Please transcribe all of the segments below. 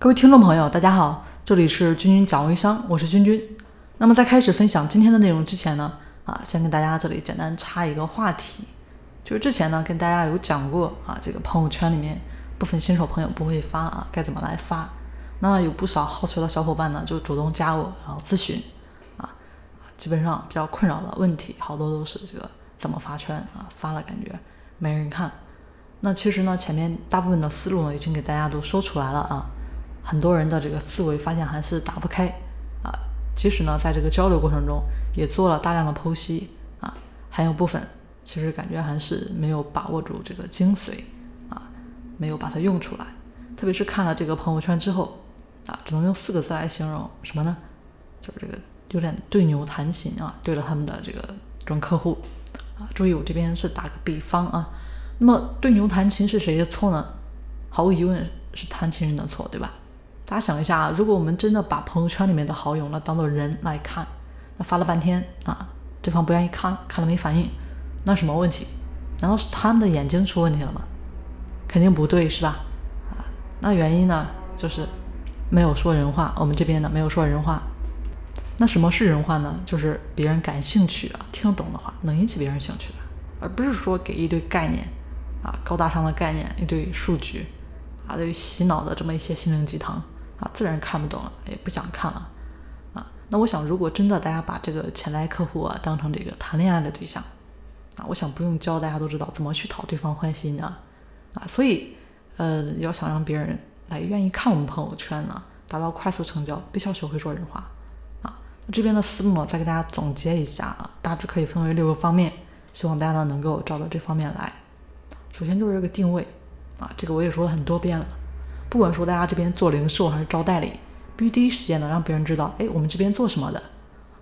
各位听众朋友，大家好，这里是君君讲微商，我是君君。那么在开始分享今天的内容之前呢，啊，先跟大家这里简单插一个话题，就是之前呢跟大家有讲过啊，这个朋友圈里面部分新手朋友不会发啊，该怎么来发？那有不少好奇的小伙伴呢就主动加我，然后咨询啊，基本上比较困扰的问题，好多都是这个怎么发圈啊，发了感觉没人看。那其实呢，前面大部分的思路呢已经给大家都说出来了啊。很多人的这个思维发现还是打不开啊，即使呢在这个交流过程中也做了大量的剖析啊，还有部分其实感觉还是没有把握住这个精髓啊，没有把它用出来。特别是看了这个朋友圈之后啊，只能用四个字来形容什么呢？就是这个有点对牛弹琴啊，对着他们的这个这种客户啊。注意我这边是打个比方啊，那么对牛弹琴是谁的错呢？毫无疑问是弹琴人的错，对吧？大家想一下啊，如果我们真的把朋友圈里面的好友呢当做人来看，那发了半天啊，对方不愿意看，看了没反应，那什么问题？难道是他们的眼睛出问题了吗？肯定不对，是吧？啊，那原因呢，就是没有说人话。我们这边呢没有说人话。那什么是人话呢？就是别人感兴趣的、听懂的话，能引起别人兴趣的，而不是说给一堆概念啊，高大上的概念，一堆数据啊，对于洗脑的这么一些心灵鸡汤。啊，自然看不懂了，也不想看了，啊，那我想，如果真的大家把这个潜在客户啊当成这个谈恋爱的对象，啊，我想不用教，大家都知道怎么去讨对方欢心啊，啊，所以，呃，要想让别人来愿意看我们朋友圈呢，达到快速成交，必须要学会说人话，啊，这边的思路呢，再给大家总结一下啊，大致可以分为六个方面，希望大家呢能够照着这方面来。首先就是这个定位，啊，这个我也说了很多遍了。不管说大家这边做零售还是招代理，必须第一时间呢让别人知道，哎，我们这边做什么的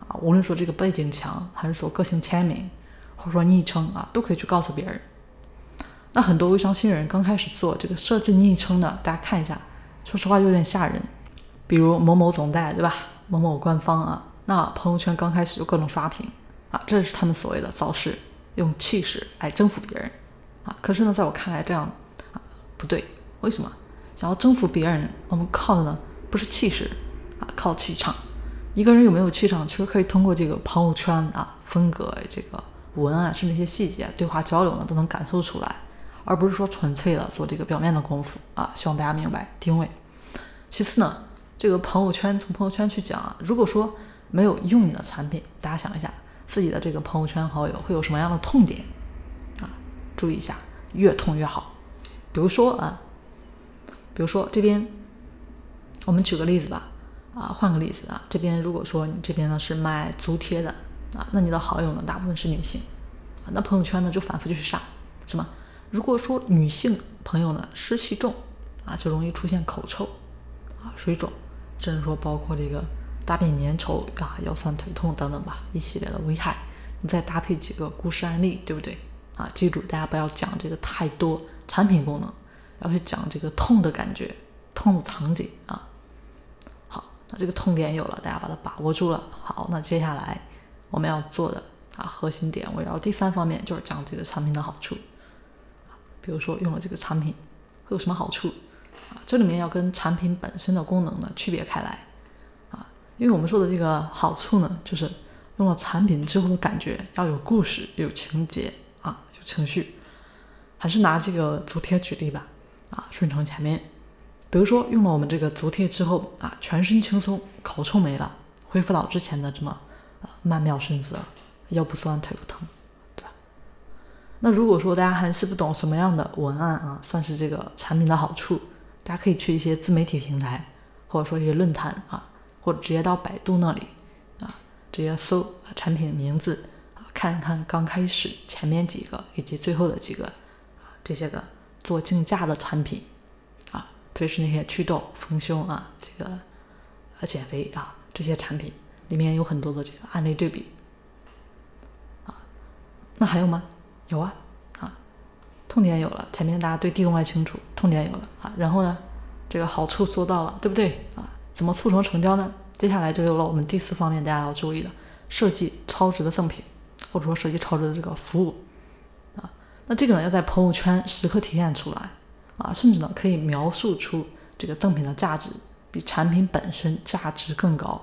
啊？无论说这个背景墙，还是说个性签名，或者说昵称啊，都可以去告诉别人。那很多微商新人刚开始做这个设置昵称呢，大家看一下，说实话有点吓人。比如某某总代，对吧？某某官方啊，那朋友圈刚开始就各种刷屏啊，这是他们所谓的造势，用气势来征服别人啊。可是呢，在我看来这样啊不对，为什么？想要征服别人，我们靠的呢不是气势啊，靠气场。一个人有没有气场，其实可以通过这个朋友圈啊、风格、这个文案，甚至一些细节对话交流呢，都能感受出来，而不是说纯粹的做这个表面的功夫啊。希望大家明白定位。其次呢，这个朋友圈从朋友圈去讲啊，如果说没有用你的产品，大家想一下自己的这个朋友圈好友会有什么样的痛点啊？注意一下，越痛越好。比如说啊。比如说这边，我们举个例子吧，啊，换个例子啊，这边如果说你这边呢是卖足贴的啊，那你的好友呢大部分是女性啊，那朋友圈呢就反复就是上，是吗？如果说女性朋友呢湿气重啊，就容易出现口臭啊、水肿，甚至说包括这个大便粘稠啊、腰酸腿痛等等吧，一系列的危害。你再搭配几个故事案例，对不对？啊，记住大家不要讲这个太多产品功能。要去讲这个痛的感觉，痛的场景啊。好，那这个痛点有了，大家把它把握住了。好，那接下来我们要做的啊核心点围绕第三方面就是讲这个产品的好处。比如说用了这个产品会有什么好处啊？这里面要跟产品本身的功能呢区别开来啊。因为我们说的这个好处呢，就是用了产品之后的感觉要有故事、有情节啊、有情绪。还是拿这个足贴举例吧。啊，顺承前面，比如说用了我们这个足贴之后啊，全身轻松，口臭没了，恢复到之前的这么啊曼妙身姿，腰不酸腿不疼，对吧？那如果说大家还是不懂什么样的文案啊，算是这个产品的好处，大家可以去一些自媒体平台，或者说一些论坛啊，或者直接到百度那里啊，直接搜产品名字啊，看看刚开始前面几个以及最后的几个这些个。做竞价的产品啊，特别是那些祛痘、丰胸啊，这个呃减肥啊这些产品，里面有很多的这个案例对比啊。那还有吗？有啊啊，痛点有了，前面大家对定位清楚，痛点有了啊，然后呢，这个好处做到了，对不对啊？怎么促成成交呢？接下来就有了我们第四方面大家要注意的，设计超值的赠品，或者说设计超值的这个服务。那这个呢，要在朋友圈时刻体现出来啊，甚至呢，可以描述出这个赠品的价值比产品本身价值更高。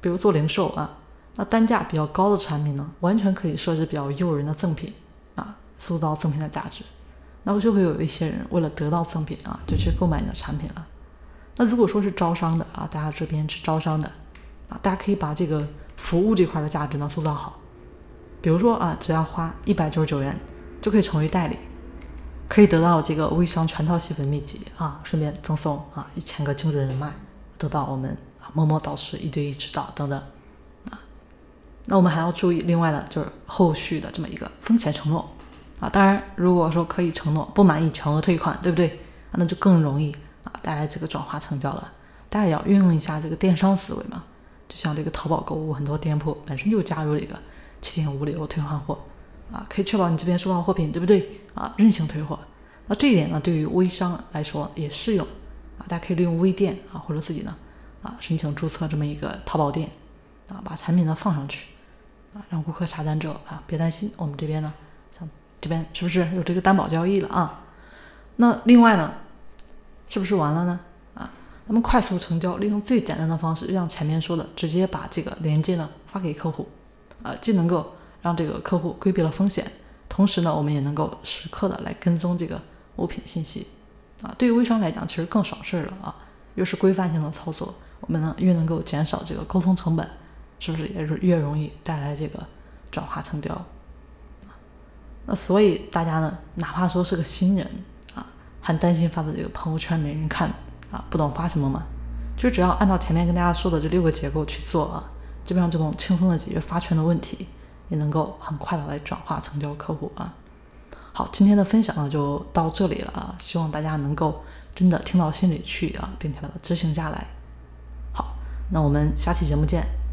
比如做零售啊，那单价比较高的产品呢，完全可以设置比较诱人的赠品啊，塑造赠品的价值。那么就会有一些人为了得到赠品啊，就去购买你的产品了。那如果说是招商的啊，大家这边是招商的啊，大家可以把这个服务这块的价值呢塑造好。比如说啊，只要花一百九十九元就可以成为代理，可以得到这个微商全套细分秘籍啊，顺便赠送啊一千个精准人脉，得到我们。某某导师一对一指导等等啊，那我们还要注意另外的就是后续的这么一个风险承诺啊。当然，如果说可以承诺不满意全额退款，对不对？那就更容易啊带来这个转化成交了。大家也要运用一下这个电商思维嘛，就像这个淘宝购物，很多店铺本身就加入了一个七天无理由退换货啊，可以确保你这边收到货品，对不对？啊，任性退货。那这一点呢，对于微商来说也适用啊，大家可以利用微店啊，或者自己呢。啊，申请注册这么一个淘宝店，啊，把产品呢放上去，啊，让顾客下单之后啊，别担心，我们这边呢，像这边是不是有这个担保交易了啊？那另外呢，是不是完了呢？啊，那么快速成交，利用最简单的方式，让前面说的直接把这个链接呢发给客户，啊，既能够让这个客户规避了风险，同时呢，我们也能够时刻的来跟踪这个物品信息，啊，对于微商来讲，其实更省事儿了啊，又是规范性的操作。我们呢越能够减少这个沟通成本，是不是也是越容易带来这个转化成交？那所以大家呢，哪怕说是个新人啊，还担心发的这个朋友圈没人看啊，不懂发什么嘛？就只要按照前面跟大家说的这六个结构去做啊，基本上就能轻松的解决发圈的问题，也能够很快的来转化成交客户啊。好，今天的分享呢就到这里了啊，希望大家能够真的听到心里去啊，并且把它执行下来。好那我们下期节目见。